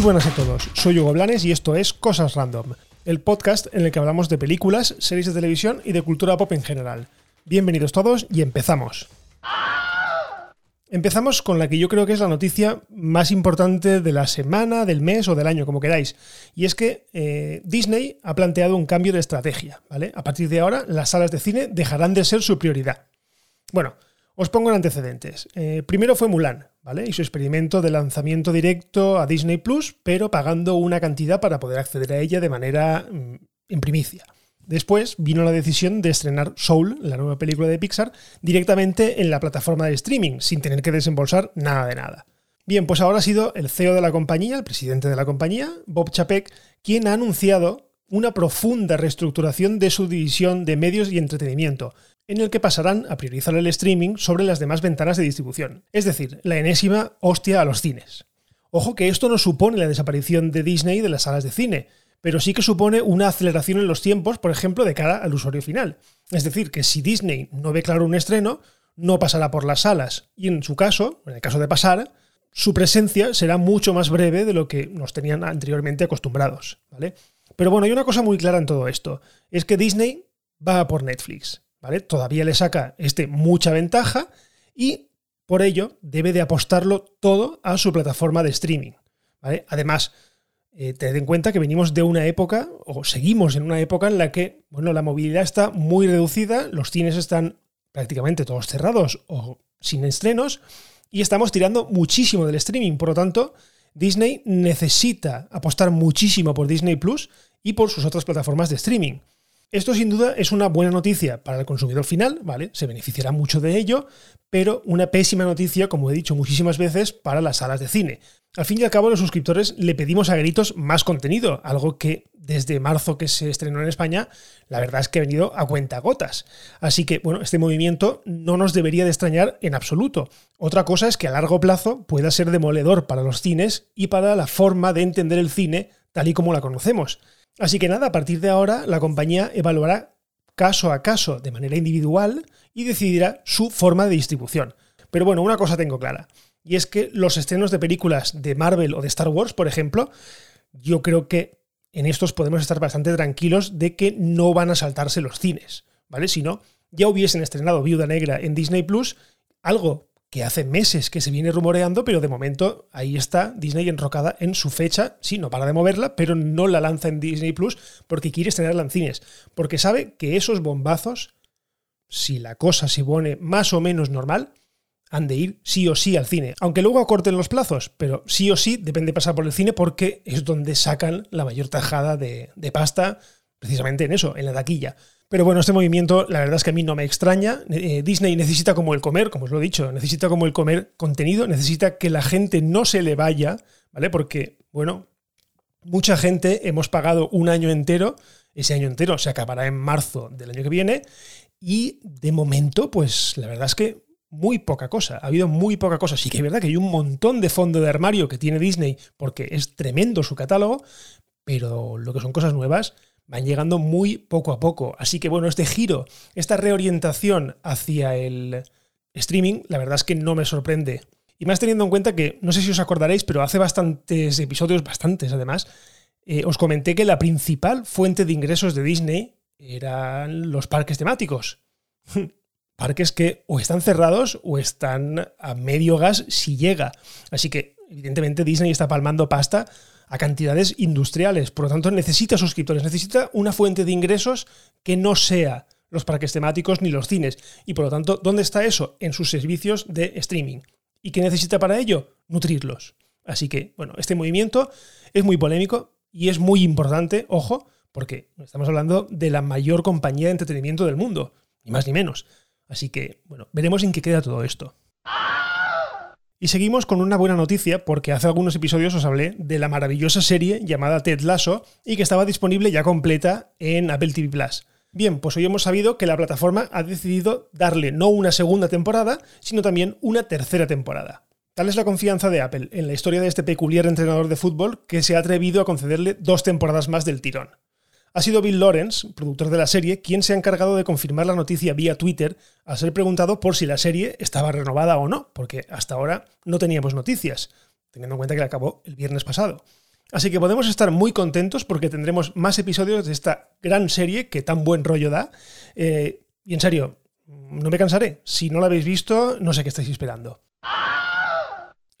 Muy buenas a todos, soy Hugo Blanes y esto es Cosas Random, el podcast en el que hablamos de películas, series de televisión y de cultura pop en general. Bienvenidos todos y empezamos. Empezamos con la que yo creo que es la noticia más importante de la semana, del mes o del año, como queráis. Y es que eh, Disney ha planteado un cambio de estrategia, ¿vale? A partir de ahora, las salas de cine dejarán de ser su prioridad. Bueno, os pongo en antecedentes. Eh, primero fue Mulan, ¿vale? Y su experimento de lanzamiento directo a Disney Plus, pero pagando una cantidad para poder acceder a ella de manera mm, en primicia. Después vino la decisión de estrenar Soul, la nueva película de Pixar, directamente en la plataforma de streaming, sin tener que desembolsar nada de nada. Bien, pues ahora ha sido el CEO de la compañía, el presidente de la compañía, Bob Chapek, quien ha anunciado una profunda reestructuración de su división de medios y entretenimiento, en el que pasarán a priorizar el streaming sobre las demás ventanas de distribución, es decir, la enésima hostia a los cines. Ojo que esto no supone la desaparición de Disney de las salas de cine, pero sí que supone una aceleración en los tiempos, por ejemplo, de cara al usuario final. Es decir, que si Disney no ve claro un estreno, no pasará por las salas y en su caso, en el caso de pasar, su presencia será mucho más breve de lo que nos tenían anteriormente acostumbrados, ¿vale? Pero bueno, hay una cosa muy clara en todo esto, es que Disney va por Netflix, ¿vale? Todavía le saca este mucha ventaja y por ello debe de apostarlo todo a su plataforma de streaming. Además, eh, tened en cuenta que venimos de una época, o seguimos en una época en la que, bueno, la movilidad está muy reducida, los cines están prácticamente todos cerrados o sin estrenos, y estamos tirando muchísimo del streaming. Por lo tanto, Disney necesita apostar muchísimo por Disney Plus y por sus otras plataformas de streaming. Esto sin duda es una buena noticia para el consumidor final, ¿vale? Se beneficiará mucho de ello, pero una pésima noticia, como he dicho muchísimas veces, para las salas de cine. Al fin y al cabo, los suscriptores le pedimos a gritos más contenido, algo que desde marzo que se estrenó en España, la verdad es que ha venido a cuenta gotas. Así que, bueno, este movimiento no nos debería de extrañar en absoluto. Otra cosa es que a largo plazo pueda ser demoledor para los cines y para la forma de entender el cine tal y como la conocemos. Así que nada, a partir de ahora la compañía evaluará caso a caso de manera individual y decidirá su forma de distribución. Pero bueno, una cosa tengo clara, y es que los estrenos de películas de Marvel o de Star Wars, por ejemplo, yo creo que en estos podemos estar bastante tranquilos de que no van a saltarse los cines, ¿vale? Si no, ya hubiesen estrenado Viuda Negra en Disney Plus, algo que hace meses que se viene rumoreando, pero de momento ahí está Disney enrocada en su fecha. Sí, no para de moverla, pero no la lanza en Disney Plus porque quiere estrenarla en cines. Porque sabe que esos bombazos, si la cosa se pone más o menos normal, han de ir sí o sí al cine. Aunque luego acorten los plazos, pero sí o sí depende de pasar por el cine porque es donde sacan la mayor tajada de, de pasta, precisamente en eso, en la taquilla. Pero bueno, este movimiento la verdad es que a mí no me extraña. Eh, Disney necesita como el comer, como os lo he dicho, necesita como el comer contenido, necesita que la gente no se le vaya, ¿vale? Porque, bueno, mucha gente hemos pagado un año entero, ese año entero se acabará en marzo del año que viene, y de momento, pues la verdad es que muy poca cosa, ha habido muy poca cosa. Sí que es verdad que hay un montón de fondo de armario que tiene Disney porque es tremendo su catálogo, pero lo que son cosas nuevas, van llegando muy poco a poco. Así que bueno, este giro, esta reorientación hacia el streaming, la verdad es que no me sorprende. Y más teniendo en cuenta que, no sé si os acordaréis, pero hace bastantes episodios, bastantes además, eh, os comenté que la principal fuente de ingresos de Disney eran los parques temáticos. parques que o están cerrados o están a medio gas si llega. Así que, evidentemente, Disney está palmando pasta a cantidades industriales. Por lo tanto, necesita suscriptores, necesita una fuente de ingresos que no sea los parques temáticos ni los cines. Y por lo tanto, ¿dónde está eso? En sus servicios de streaming. ¿Y qué necesita para ello? Nutrirlos. Así que, bueno, este movimiento es muy polémico y es muy importante, ojo, porque estamos hablando de la mayor compañía de entretenimiento del mundo, ni más ni menos. Así que, bueno, veremos en qué queda todo esto. Y seguimos con una buena noticia porque hace algunos episodios os hablé de la maravillosa serie llamada Ted Lasso y que estaba disponible ya completa en Apple TV Plus. Bien, pues hoy hemos sabido que la plataforma ha decidido darle no una segunda temporada, sino también una tercera temporada. Tal es la confianza de Apple en la historia de este peculiar entrenador de fútbol que se ha atrevido a concederle dos temporadas más del tirón. Ha sido Bill Lawrence, productor de la serie, quien se ha encargado de confirmar la noticia vía Twitter al ser preguntado por si la serie estaba renovada o no, porque hasta ahora no teníamos noticias, teniendo en cuenta que la acabó el viernes pasado. Así que podemos estar muy contentos porque tendremos más episodios de esta gran serie que tan buen rollo da. Eh, y en serio, no me cansaré. Si no la habéis visto, no sé qué estáis esperando.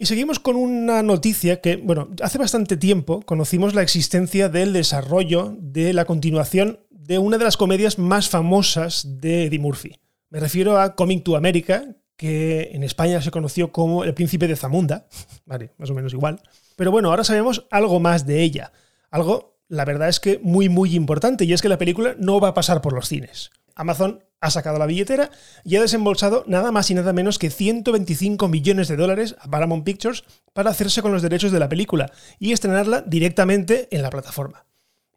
Y seguimos con una noticia que, bueno, hace bastante tiempo conocimos la existencia del desarrollo de la continuación de una de las comedias más famosas de Eddie Murphy. Me refiero a Coming to America, que en España se conoció como El Príncipe de Zamunda. Vale, más o menos igual. Pero bueno, ahora sabemos algo más de ella. Algo, la verdad es que muy, muy importante, y es que la película no va a pasar por los cines. Amazon ha sacado la billetera y ha desembolsado nada más y nada menos que 125 millones de dólares a Paramount Pictures para hacerse con los derechos de la película y estrenarla directamente en la plataforma.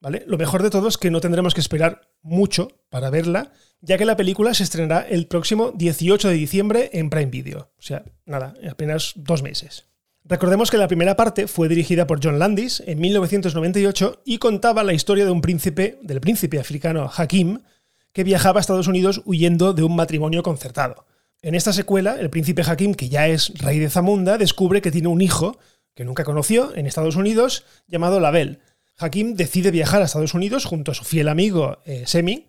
¿Vale? Lo mejor de todo es que no tendremos que esperar mucho para verla, ya que la película se estrenará el próximo 18 de diciembre en Prime Video. O sea, nada, apenas dos meses. Recordemos que la primera parte fue dirigida por John Landis en 1998 y contaba la historia de un príncipe, del príncipe africano Hakim, que viajaba a Estados Unidos huyendo de un matrimonio concertado. En esta secuela, el príncipe Hakim, que ya es rey de Zamunda, descubre que tiene un hijo que nunca conoció en Estados Unidos llamado Label. Hakim decide viajar a Estados Unidos junto a su fiel amigo eh, Semi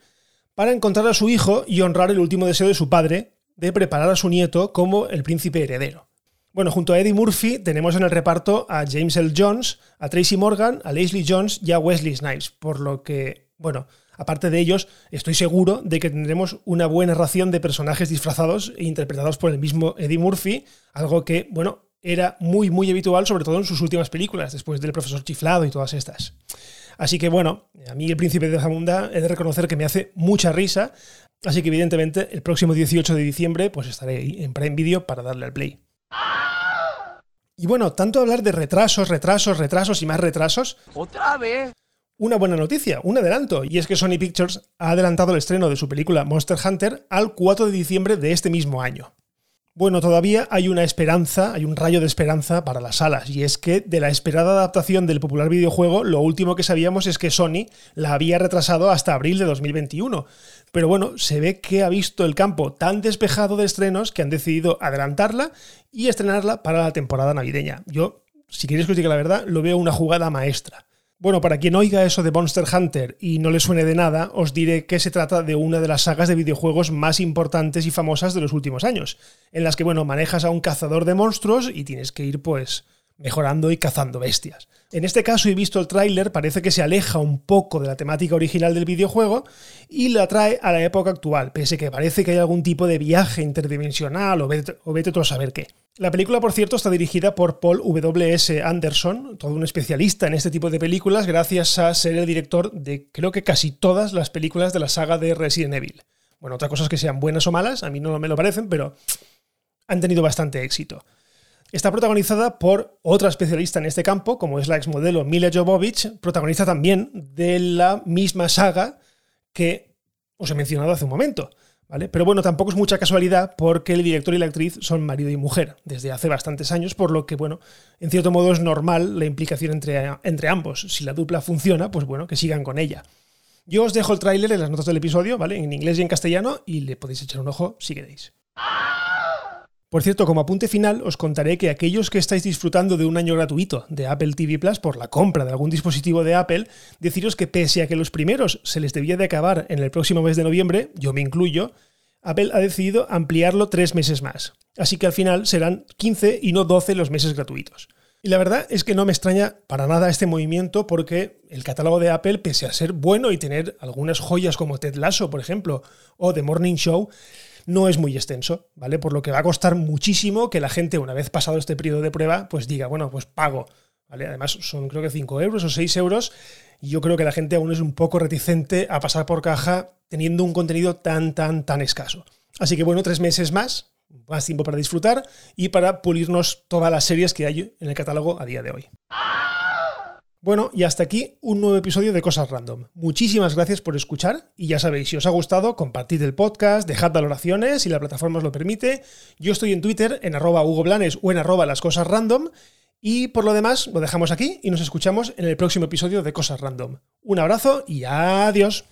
para encontrar a su hijo y honrar el último deseo de su padre de preparar a su nieto como el príncipe heredero. Bueno, junto a Eddie Murphy tenemos en el reparto a James L. Jones, a Tracy Morgan, a Leslie Jones y a Wesley Snipes, por lo que, bueno, aparte de ellos, estoy seguro de que tendremos una buena ración de personajes disfrazados e interpretados por el mismo Eddie Murphy, algo que, bueno, era muy, muy habitual, sobre todo en sus últimas películas, después del Profesor Chiflado y todas estas. Así que bueno, a mí el príncipe de Zamunda he de reconocer que me hace mucha risa, así que evidentemente el próximo 18 de diciembre pues estaré en Prime Video para darle al play. Y bueno, tanto hablar de retrasos, retrasos, retrasos y más retrasos. ¿Otra vez? Una buena noticia, un adelanto, y es que Sony Pictures ha adelantado el estreno de su película Monster Hunter al 4 de diciembre de este mismo año. Bueno, todavía hay una esperanza, hay un rayo de esperanza para las salas, y es que de la esperada adaptación del popular videojuego, lo último que sabíamos es que Sony la había retrasado hasta abril de 2021. Pero bueno, se ve que ha visto el campo tan despejado de estrenos que han decidido adelantarla y estrenarla para la temporada navideña. Yo, si queréis que os diga la verdad, lo veo una jugada maestra. Bueno, para quien oiga eso de Monster Hunter y no le suene de nada, os diré que se trata de una de las sagas de videojuegos más importantes y famosas de los últimos años, en las que, bueno, manejas a un cazador de monstruos y tienes que ir, pues, mejorando y cazando bestias. En este caso he visto el tráiler, parece que se aleja un poco de la temática original del videojuego y la trae a la época actual, pese que parece que hay algún tipo de viaje interdimensional o vete, o a saber qué. La película, por cierto, está dirigida por Paul W.S. Anderson, todo un especialista en este tipo de películas, gracias a ser el director de creo que casi todas las películas de la saga de Resident Evil. Bueno, otra cosa es que sean buenas o malas, a mí no me lo parecen, pero han tenido bastante éxito. Está protagonizada por otra especialista en este campo, como es la exmodelo Mila Jovovich, protagonista también de la misma saga que os he mencionado hace un momento. Pero bueno, tampoco es mucha casualidad porque el director y la actriz son marido y mujer desde hace bastantes años, por lo que, bueno, en cierto modo es normal la implicación entre, entre ambos. Si la dupla funciona, pues bueno, que sigan con ella. Yo os dejo el tráiler en las notas del episodio, ¿vale? En inglés y en castellano, y le podéis echar un ojo si queréis. Por cierto, como apunte final, os contaré que aquellos que estáis disfrutando de un año gratuito de Apple TV Plus por la compra de algún dispositivo de Apple, deciros que pese a que los primeros se les debía de acabar en el próximo mes de noviembre, yo me incluyo, Apple ha decidido ampliarlo tres meses más. Así que al final serán 15 y no 12 los meses gratuitos. Y la verdad es que no me extraña para nada este movimiento porque el catálogo de Apple, pese a ser bueno y tener algunas joyas como Ted Lasso, por ejemplo, o The Morning Show, no es muy extenso, ¿vale? Por lo que va a costar muchísimo que la gente, una vez pasado este periodo de prueba, pues diga, bueno, pues pago. ¿Vale? Además, son creo que 5 euros o 6 euros. Y yo creo que la gente aún es un poco reticente a pasar por caja teniendo un contenido tan, tan, tan escaso. Así que bueno, tres meses más, más tiempo para disfrutar y para pulirnos todas las series que hay en el catálogo a día de hoy. Bueno, y hasta aquí un nuevo episodio de Cosas Random. Muchísimas gracias por escuchar y ya sabéis, si os ha gustado, compartid el podcast, dejad valoraciones si la plataforma os lo permite. Yo estoy en Twitter en arroba Hugo Blanes o en arroba las cosas random. Y por lo demás, lo dejamos aquí y nos escuchamos en el próximo episodio de Cosas Random. Un abrazo y adiós.